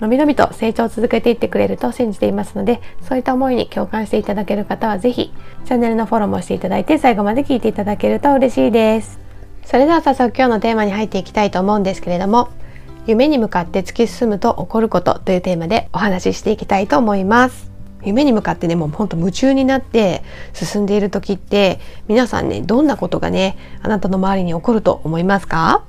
のびのびと成長を続けていってくれると信じていますのでそういった思いに共感していただける方は是非チャンネルのフォローもしていただいて最後まで聞いていただけると嬉しいです。それでは早速今日のテーマに入っていきたいと思うんですけれども夢に向かって突き進むと起こることというテーマでお話ししていきたいと思います。夢に向かってねもうほんと夢中になって進んでいる時って皆さんねどんなことがねあなたの周りに起こると思いますか？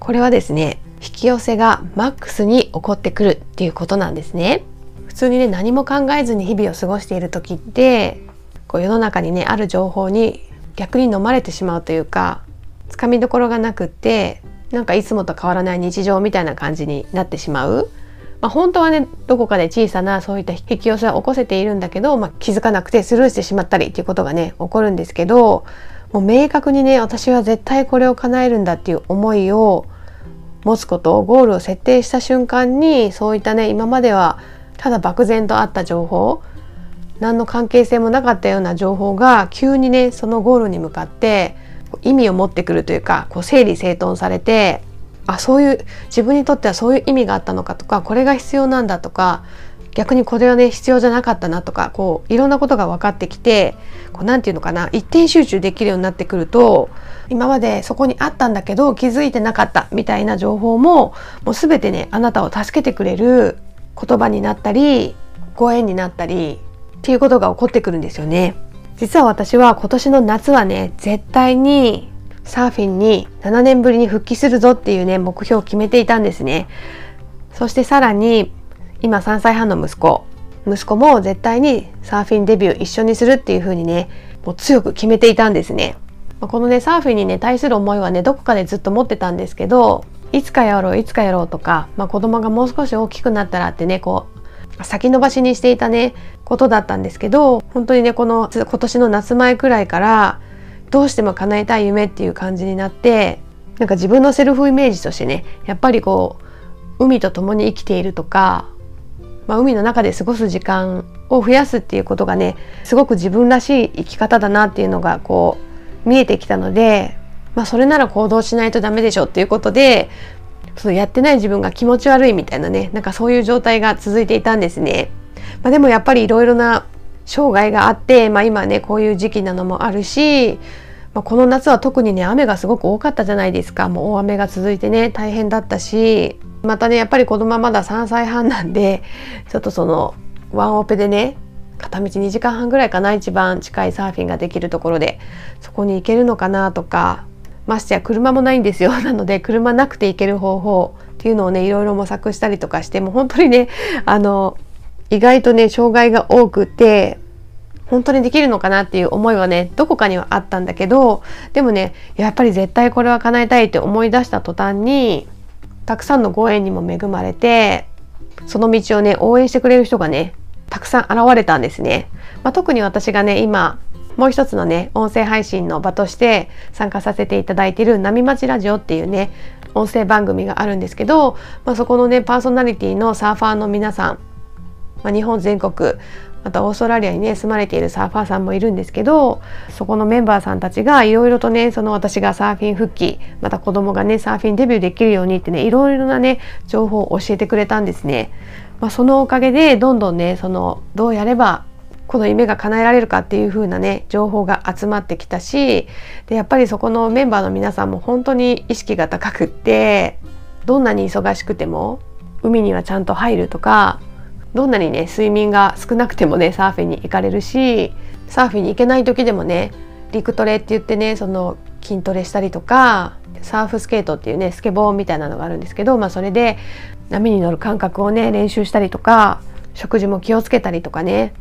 これはですね引き寄せがマックスに起こってくるっていうことなんですね。普通にね何も考えずに日々を過ごしている時ってこう世の中にねある情報に逆に飲まれてしまうというかつかみどころがなくってなんかいつもと変わらない日常みたいな感じになってしまう、まあ、本当はねどこかで小さなそういった引き寄せは起こせているんだけど、まあ、気づかなくてスルーしてしまったりっていうことがね起こるんですけどもう明確にね私は絶対これを叶えるんだっていう思いを持つことをゴールを設定した瞬間にそういったね今まではただ漠然とあった情報何の関係性もなかったような情報が急にねそのゴールに向かって意味を持ってくるというかこう整理整頓されてあそういう自分にとってはそういう意味があったのかとかこれが必要なんだとか逆にこれはね必要じゃなかったなとかこういろんなことが分かってきてこうなんていうのかな一点集中できるようになってくると今までそこにあったんだけど気づいてなかったみたいな情報ももう全てねあなたを助けてくれる言葉になったりご縁になったりっていうことが起こってくるんですよね。実は私は今年の夏はね絶対にサーフィンに7年ぶりに復帰するぞっていうね目標を決めていたんですね。そしてさらに今3歳半の息子息子も絶対にサーフィンデビュー一緒にするっていう風にねもう強く決めていたんですね。このねサーフィンにね対する思いはねどこかでずっと持ってたんですけどいつかやろういつかやろうとか、まあ、子供がもう少し大きくなったらってねこう先延ばしにしていたねことだったんですけど本当にねこの今年の夏前くらいからどうしても叶えたい夢っていう感じになってなんか自分のセルフイメージとしてねやっぱりこう海と共に生きているとかまあ、海の中で過ごす時間を増やすっていうことがねすごく自分らしい生き方だなっていうのがこう見えてきたので、まあ、それなら行動しないとダメでしょっていうことでそのやってない自分が気持ち悪いみたいなねなんかそういう状態が続いていたんですね。まあ、でもやっぱりいろいろな障害があって、まあ、今ねこういう時期なのもあるし、まあ、この夏は特にね雨がすごく多かったじゃないですか。もう大雨が続いてね大変だったしまたねやっぱり子供はまだ3歳半なんで ちょっとそのワンオペでね片道2時間半ぐらいかな一番近いサーフィンができるところでそこに行けるのかなとかましてや車もないんですよ。なので車なくて行ける方法っていうのをねいろいろ模索したりとかしてもう本当にねあの意外とね障害が多くて本当にできるのかなっていう思いはねどこかにはあったんだけどでもねやっぱり絶対これは叶えたいって思い出した途端にたくさんのご縁にも恵まれてその道をね応援してくれる人がねたくさん現れたんですね、まあ、特に私がね今もう一つのね音声配信の場として参加させていただいている波町ラジオっていうね音声番組があるんですけど、まあ、そこのねパーソナリティのサーファーの皆さん、まあ、日本全国またオーストラリアにね住まれているサーファーさんもいるんですけどそこのメンバーさんたちがいろいろとねその私がサーフィン復帰また子供がねサーフィンデビューできるようにってねいろいろなね情報を教えてくれたんですね。まあ、そのおかげでどんどんねそのどうやればこの夢が叶えられるかっていう風なね情報が集まってきたしでやっぱりそこのメンバーの皆さんも本当に意識が高くってどんなに忙しくても海にはちゃんと入るとかどんなにね睡眠が少なくてもねサーフィンに行かれるしサーフィンに行けない時でもね陸トレって言ってねその筋トレしたりとかサーフスケートっていうねスケボーみたいなのがあるんですけど、まあ、それで波に乗る感覚をね練習したりとか食事も気をつけたりとかね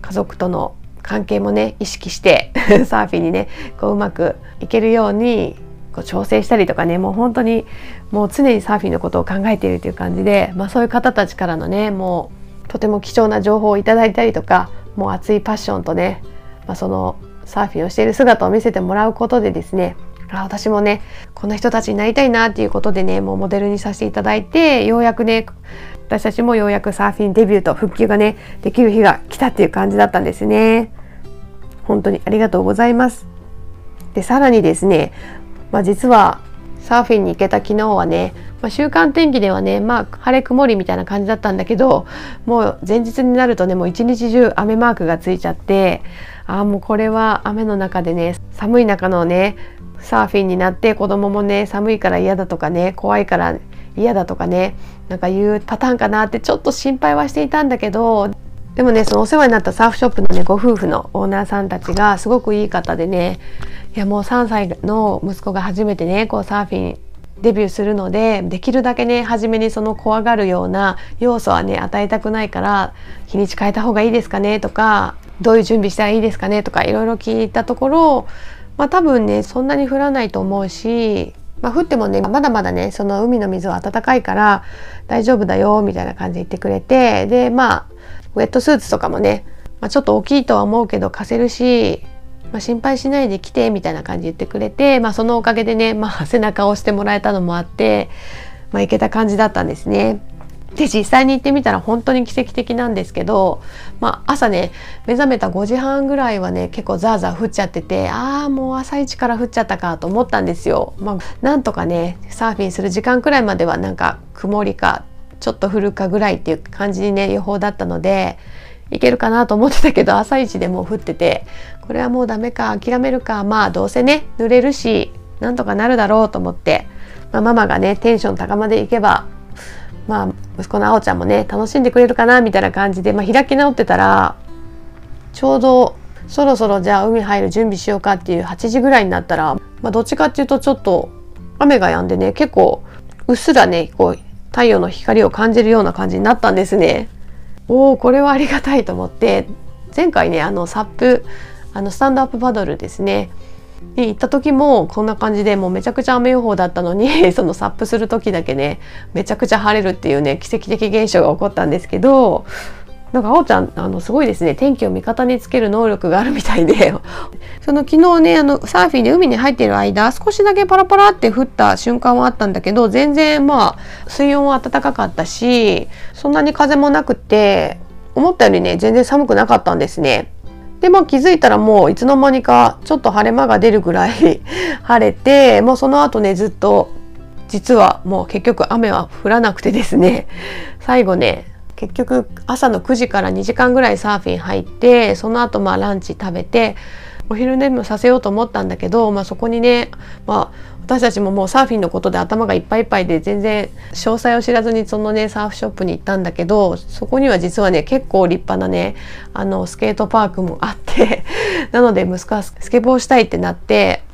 家族との関係もね意識して サーフィンにねこううまくいけるようにこう調整したりとかねもう本当にもう常にサーフィンのことを考えているという感じで、まあ、そういう方たちからのねもうとても貴重な情報をいただいたりとかもう熱いパッションとね、まあ、そのサーフィンをしている姿を見せてもらうことでですねあ私もねこの人たちになりたいなっていうことでねもうモデルにさせていただいてようやくね私たちもようやくサーフィンデビューと復旧がねできる日が来たっていう感じだったんですね。本当にありがとうございます。でさらにですね、まあ、実はサーフィンに行けた昨日はね、まあ、週間天気ではねまあ晴れ曇りみたいな感じだったんだけどもう前日になるとねもう一日中雨マークがついちゃってああもうこれは雨の中でね寒い中のねサーフィンになって子供もね寒いから嫌だとかね怖いから嫌だとかねなんかいうパターンかなってちょっと心配はしていたんだけどでもねそのお世話になったサーフショップのねご夫婦のオーナーさんたちがすごくいい方でねいやもう3歳の息子が初めてねこうサーフィンデビューするのでできるだけね初めにその怖がるような要素はね与えたくないから日にち変えた方がいいですかねとかどういう準備したらいいですかねとかいろいろ聞いたところまあ多分ねそんなに降らないと思うし、まあ、降ってもねまだまだねその海の水は温かいから大丈夫だよみたいな感じで言ってくれてでまあウェットスーツとかもね、まあ、ちょっと大きいとは思うけど貸せるし、まあ、心配しないで来てみたいな感じ言ってくれて、まあ、そのおかげでね、まあ、背中を押してもらえたのもあって、まあ、行けた感じだったんですね。で実際に行ってみたら本当に奇跡的なんですけど、まあ、朝ね目覚めた5時半ぐらいはね結構ザーザー降っちゃっててああもう朝一から降っちゃったかと思ったんですよ。まあ、なんとかねサーフィンする時間くらいまではなんか曇りかちょっと降るかぐらいっていう感じにね予報だったのでいけるかなと思ってたけど朝一でもう降っててこれはもうダメか諦めるかまあどうせね濡れるしなんとかなるだろうと思って、まあ、ママがねテンション高までいけばまあ息子のあおちゃんもね楽しんでくれるかなみたいな感じで、まあ、開き直ってたらちょうどそろそろじゃあ海入る準備しようかっていう8時ぐらいになったら、まあ、どっちかっていうとちょっと雨が止んでね結構うっすらねこう太陽の光を感じるような感じになったんですね。おおこれはありがたいと思って前回ねあのサップあのスタンドアップパドルですね。に行った時もこんな感じでもうめちゃくちゃ雨予報だったのに そのサップする時だけねめちゃくちゃ晴れるっていうね奇跡的現象が起こったんですけどなんかあおちゃんあのすごいですね。天気を味方につける能力があるみたいで。その昨日ねあのサーフィンで海に入っている間少しだけパラパラって降った瞬間はあったんだけど全然まあ水温は暖かかったしそんなに風もなくて思ったよりね全然寒くなかったんですね。でまあ気づいたらもういつの間にかちょっと晴れ間が出るぐらい 晴れてもうその後ねずっと実はもう結局雨は降らなくてですね。最後ね結局朝の9時から2時間ぐらいサーフィン入ってその後まあランチ食べてお昼寝もさせようと思ったんだけど、まあ、そこにね、まあ、私たちももうサーフィンのことで頭がいっぱいいっぱいで全然詳細を知らずにそのねサーフショップに行ったんだけどそこには実はね結構立派なねあのスケートパークもあって なので息子はスケボーしたいってなって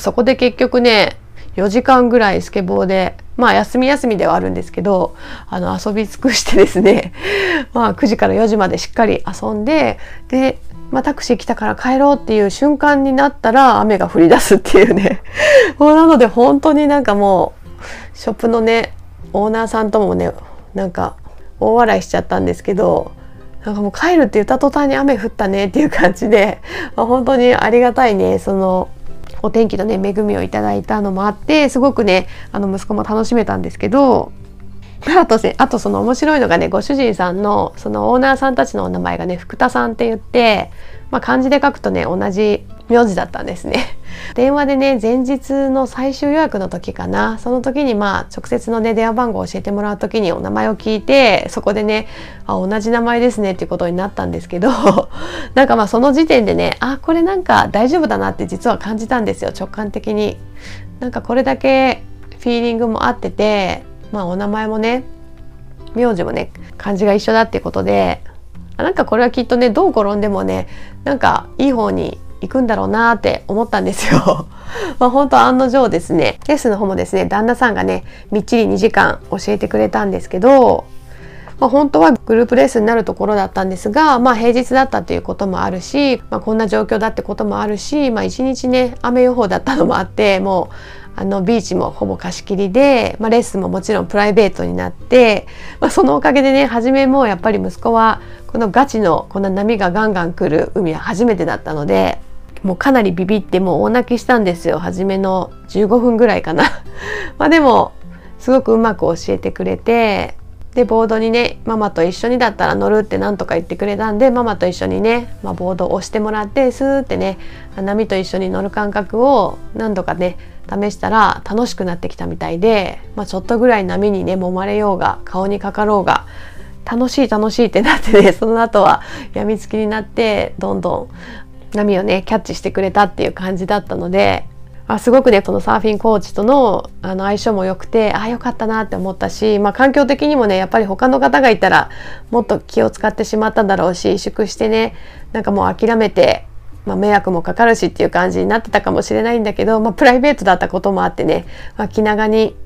そこで結局ね4時間ぐらいスケボーでまあ休み休みではあるんですけどあの遊び尽くしてですね まあ9時から4時までしっかり遊んでで、まあ、タクシー来たから帰ろうっていう瞬間になったら雨が降り出すっていうね。もうなので本当になんかもうショップのねオーナーさんともねなんか大笑いしちゃったんですけどなんかもう帰るって言った途端に雨降ったねっていう感じで、まあ、本当にありがたいねそのお天気のね恵みをいただいたのもあってすごくねあの息子も楽しめたんですけどあとあとその面白いのがねご主人さんのそのオーナーさんたちのお名前がね福田さんって言って、まあ、漢字で書くとね同じ名字だったんですね。電話でね前日の最終予約の時かなその時にまあ直接のね電話番号を教えてもらう時にお名前を聞いてそこでねあ同じ名前ですねっていうことになったんですけど なんかまあその時点でねあこれなんか大丈夫だなって実は感じたんですよ直感的に。なんかこれだけフィーリングも合っててまあお名前もね名字もね漢字が一緒だっていうことでなんかこれはきっとねどう転んでもねなんかいい方に行くんだろうなって思ったんですよ。まあ本当案の定ですねレッスンの方もですね旦那さんがねみっちり2時間教えてくれたんですけど、まあ、本当はグループレッスンになるところだったんですが、まあ、平日だったっていうこともあるし、まあ、こんな状況だってこともあるし、まあ、一日ね雨予報だったのもあってもうあのビーチもほぼ貸し切りで、まあ、レッスンももちろんプライベートになって、まあ、そのおかげでね初めもやっぱり息子はこのガチのこんな波がガンガン来る海は初めてだったのでもうかなりビビってもう大泣きしたんですよ。初めの15分ぐらいかな。まあでもすごくうまく教えてくれてでボードにねママと一緒にだったら乗るって何とか言ってくれたんでママと一緒にね、まあ、ボードを押してもらってスーってね波と一緒に乗る感覚を何度かね試したら楽しくなってきたみたいで、まあ、ちょっとぐらい波にね揉まれようが顔にかかろうが楽しい楽しいってなってねその後はやみつきになってどんどん波をねキャッチしてくれたっていう感じだったのであすごくねこのサーフィンコーチとのあの相性も良くてああよかったなって思ったし、まあ、環境的にもねやっぱり他の方がいたらもっと気を使ってしまったんだろうし萎縮してねなんかもう諦めて、まあ、迷惑もかかるしっていう感じになってたかもしれないんだけど、まあ、プライベートだったこともあってね、まあ、気長に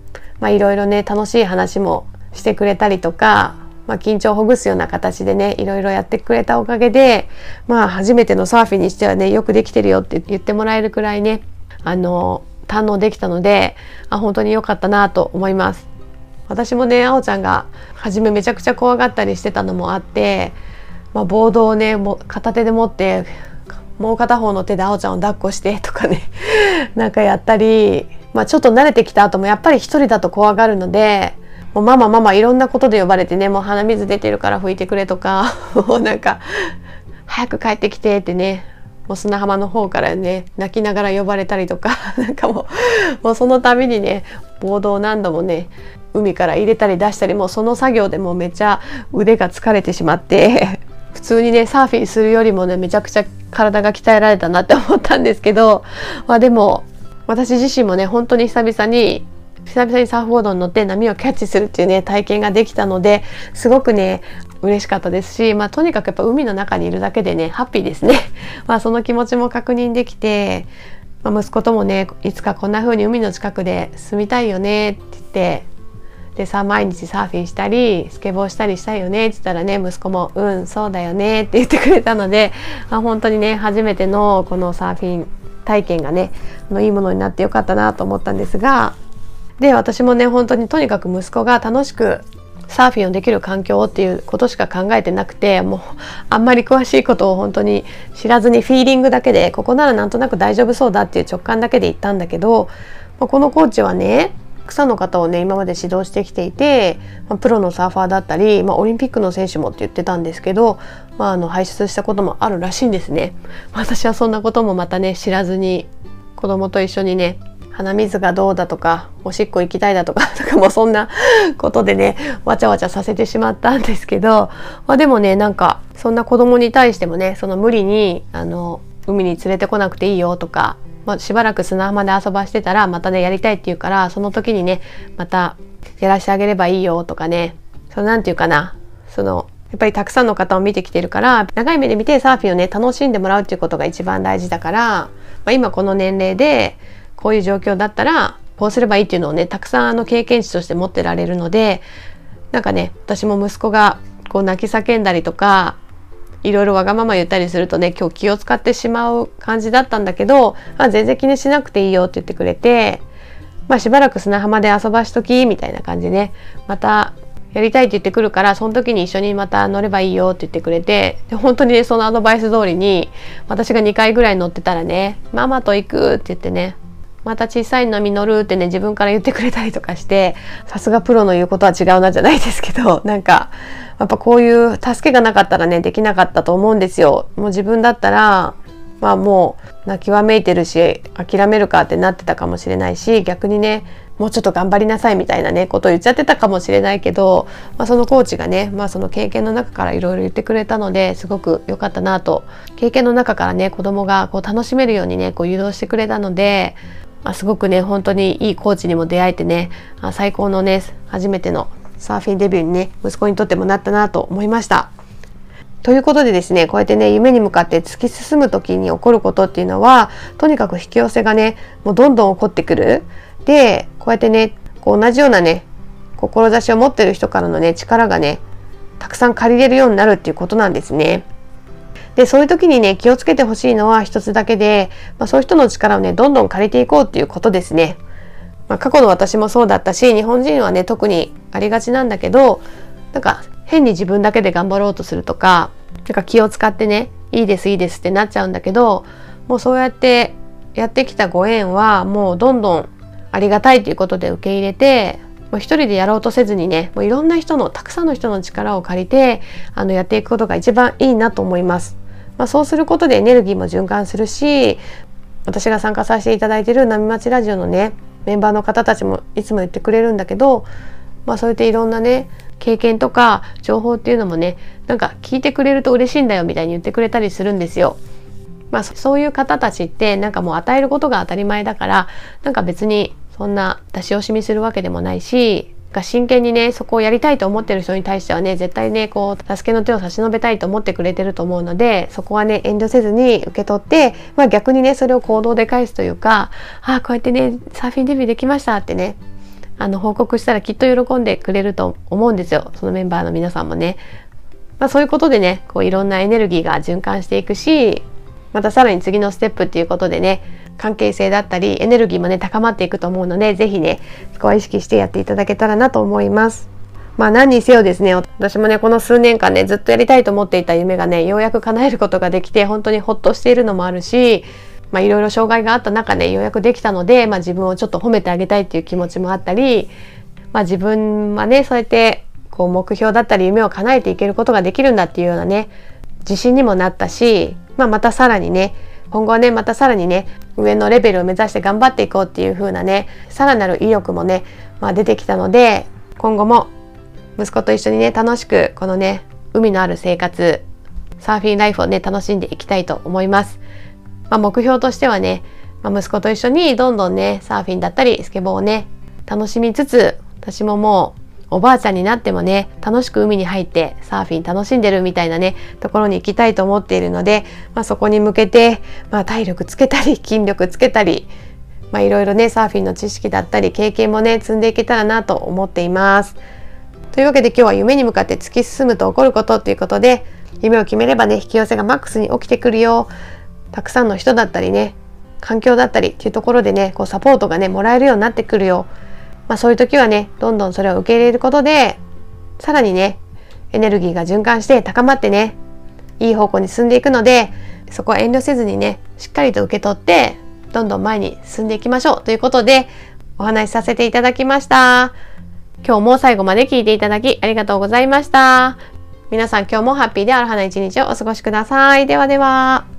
いろいろね楽しい話もしてくれたりとかまあ、緊張をほぐすような形でねいろいろやってくれたおかげでまあ初めてのサーフィンにしてはねよくできてるよって言ってもらえるくらいねあの堪能できたのであ本当に良かったなと思います。私もねあおちゃんが初めめちゃくちゃ怖がったりしてたのもあって、まあ、ボードをねも片手で持ってもう片方の手であおちゃんを抱っこしてとかね なんかやったり、まあ、ちょっと慣れてきた後もやっぱり一人だと怖がるのでもうママママいろんなことで呼ばれてねもう鼻水出てるから拭いてくれとか もうなんか早く帰ってきてってねもう砂浜の方からね泣きながら呼ばれたりとか なんかもうもうその度にねボードを何度もね海から入れたり出したりもうその作業でもうめちゃ腕が疲れてしまって 普通にねサーフィンするよりもねめちゃくちゃ体が鍛えられたなって思ったんですけど、まあ、でも私自身もね本当に久々に久々にサーフボードに乗って波をキャッチするっていうね体験ができたのですごくね嬉しかったですし、まあ、とにかくやっぱ海の中にいるだけでねハッピーですね。まあその気持ちも確認できて、まあ、息子ともねいつかこんな風に海の近くで住みたいよねって言ってでさ毎日サーフィンしたりスケボーしたりしたいよねって言ったらね息子も「うんそうだよね」って言ってくれたので、まあ、本当にね初めてのこのサーフィン体験がねいいものになってよかったなと思ったんですがで私もね本当にとにかく息子が楽しくサーフィンをできる環境っていうことしか考えてなくてもうあんまり詳しいことを本当に知らずにフィーリングだけでここならなんとなく大丈夫そうだっていう直感だけで行ったんだけど、まあ、このコーチはね草の方をね今まで指導してきていて、まあ、プロのサーファーだったり、まあ、オリンピックの選手もって言ってたんですけど、まあ、あの輩出したこともあるらしいんですね。私はそんなこともまたね知らずに子供と一緒にね鼻水がどうだとかおしっこ行きたいだとか とかもそんなことでねわちゃわちゃさせてしまったんですけど、まあ、でもねなんかそんな子供に対してもねその無理にあの海に連れてこなくていいよとか、まあ、しばらく砂浜で遊ばしてたらまたねやりたいって言うからその時にねまたやらしてあげればいいよとかねそのなんて言うかなそのやっぱりたくさんの方を見てきてるから長い目で見てサーフィンをね楽しんでもらうっていうことが一番大事だから、まあ、今この年齢でこういう状況だったらこうすればいいっていうのをねたくさんあの経験値として持ってられるのでなんかね私も息子がこう泣き叫んだりとかいろいろわがまま言ったりするとね今日気を使ってしまう感じだったんだけど、あ、全然気にしなくていいよって言ってくれて、まあ、しばらく砂浜で遊ばしときみたいな感じでねまたやりたいって言ってくるからその時に一緒にまた乗ればいいよって言ってくれてで本当にねそのアドバイス通りに私が2回ぐらい乗ってたらね「ママと行く」って言ってねまた小さい波乗るってね自分から言ってくれたりとかしてさすがプロの言うことは違うなじゃないですけど なんかやっぱこういう助けがなかったらねできなかったと思うんですよ。もう自分だったらまあもう泣きわめいてるし諦めるかってなってたかもしれないし逆にねもうちょっと頑張りなさいみたいなねことを言っちゃってたかもしれないけど、まあ、そのコーチがね、まあ、その経験の中からいろいろ言ってくれたのですごく良かったなと経験の中からね子供がこう楽しめるようにねこう誘導してくれたのであ、すごくね本当にいいコーチにも出会えてねあ最高のね初めてのサーフィンデビューにね息子にとってもなったなと思いました。ということでですねこうやってね夢に向かって突き進む時に起こることっていうのはとにかく引き寄せがねもうどんどん起こってくる。でこうやってねこう同じようなね志を持ってる人からのね力がねたくさん借りれるようになるっていうことなんですね。でそういう時にね気をつけてほしいのは一つだけで、まあ、そういう人の力をねどんどん借りていこうっていうことですね。まあ、過去の私もそうだったし日本人はね特にありがちなんだけどなんか変に自分だけで頑張ろうとするとかなんか気を使ってねいいですいいですってなっちゃうんだけどもうそうやってやってきたご縁はもうどんどんありがたいということで受け入れてもう一人でやろうとせずにねもういろんな人のたくさんの人の力を借りてあのやっていくことが一番いいなと思います。まあ、そうすることでエネルギーも循環するし私が参加させていただいている波町ラジオのねメンバーの方たちもいつも言ってくれるんだけど、まあ、そうやっていろんなね経験とか情報っていうのもねなんか聞いてくれると嬉しいんだよみたいに言ってくれたりするんですよ。まあ、そういう方たちってなんかもう与えることが当たり前だからなんか別にそんな出し惜しみするわけでもないしが真剣にねそこをやりたいと思ってる人に対してはね絶対ねこう助けの手を差し伸べたいと思ってくれてると思うのでそこはね遠慮せずに受け取って、まあ、逆にねそれを行動で返すというかああこうやってねサーフィンデビューできましたってねあの報告したらきっと喜んでくれると思うんですよそのメンバーの皆さんもね。まあ、そういうことでねこういろんなエネルギーが循環していくしまたさらに次のステップっていうことでね関係性だったりエネルギーもね高まっていくと思うので是非ねそこは意識してやっていただけたらなと思います。まあ何にせよですね私もねこの数年間ねずっとやりたいと思っていた夢がねようやく叶えることができて本当にほっとしているのもあるしまあ、いろいろ障害があった中でようやくできたので、まあ、自分をちょっと褒めてあげたいっていう気持ちもあったり、まあ、自分はねそうやってこう目標だったり夢を叶えていけることができるんだっていうようなね自信にもなったし、まあ、またさらにね今後はねまたさらにね上のレベルを目指して頑張っていこうっていう風なねさらなる意欲もね、まあ、出てきたので今後も息子と一緒にね楽しくこのね海のある生活サーフィンライフをね楽しんでいきたいと思います。まあ、目標としてはね、まあ、息子と一緒にどんどんねサーフィンだったりスケボーをね楽しみつつ私ももうおばあちゃんになってもね楽しく海に入ってサーフィン楽しんでるみたいなねところに行きたいと思っているので、まあ、そこに向けて、まあ、体力つけたり 筋力つけたりまあ、いろいろねサーフィンの知識だったり経験もね積んでいけたらなと思っています。というわけで今日は夢に向かって突き進むと起こることということで夢を決めればね引き寄せがマックスに起きてくるよたくさんの人だったりね環境だったりっていうところでねこうサポートがねもらえるようになってくるよ、まあ、そういう時はねどんどんそれを受け入れることでさらにねエネルギーが循環して高まってねいい方向に進んでいくのでそこは遠慮せずにねしっかりと受け取ってどんどん前に進んでいきましょうということでお話しさせていただきました。今日も最後まで聞いていただきありがとうございました。皆さん今日もハッピーである花一日をお過ごしください。ではでは。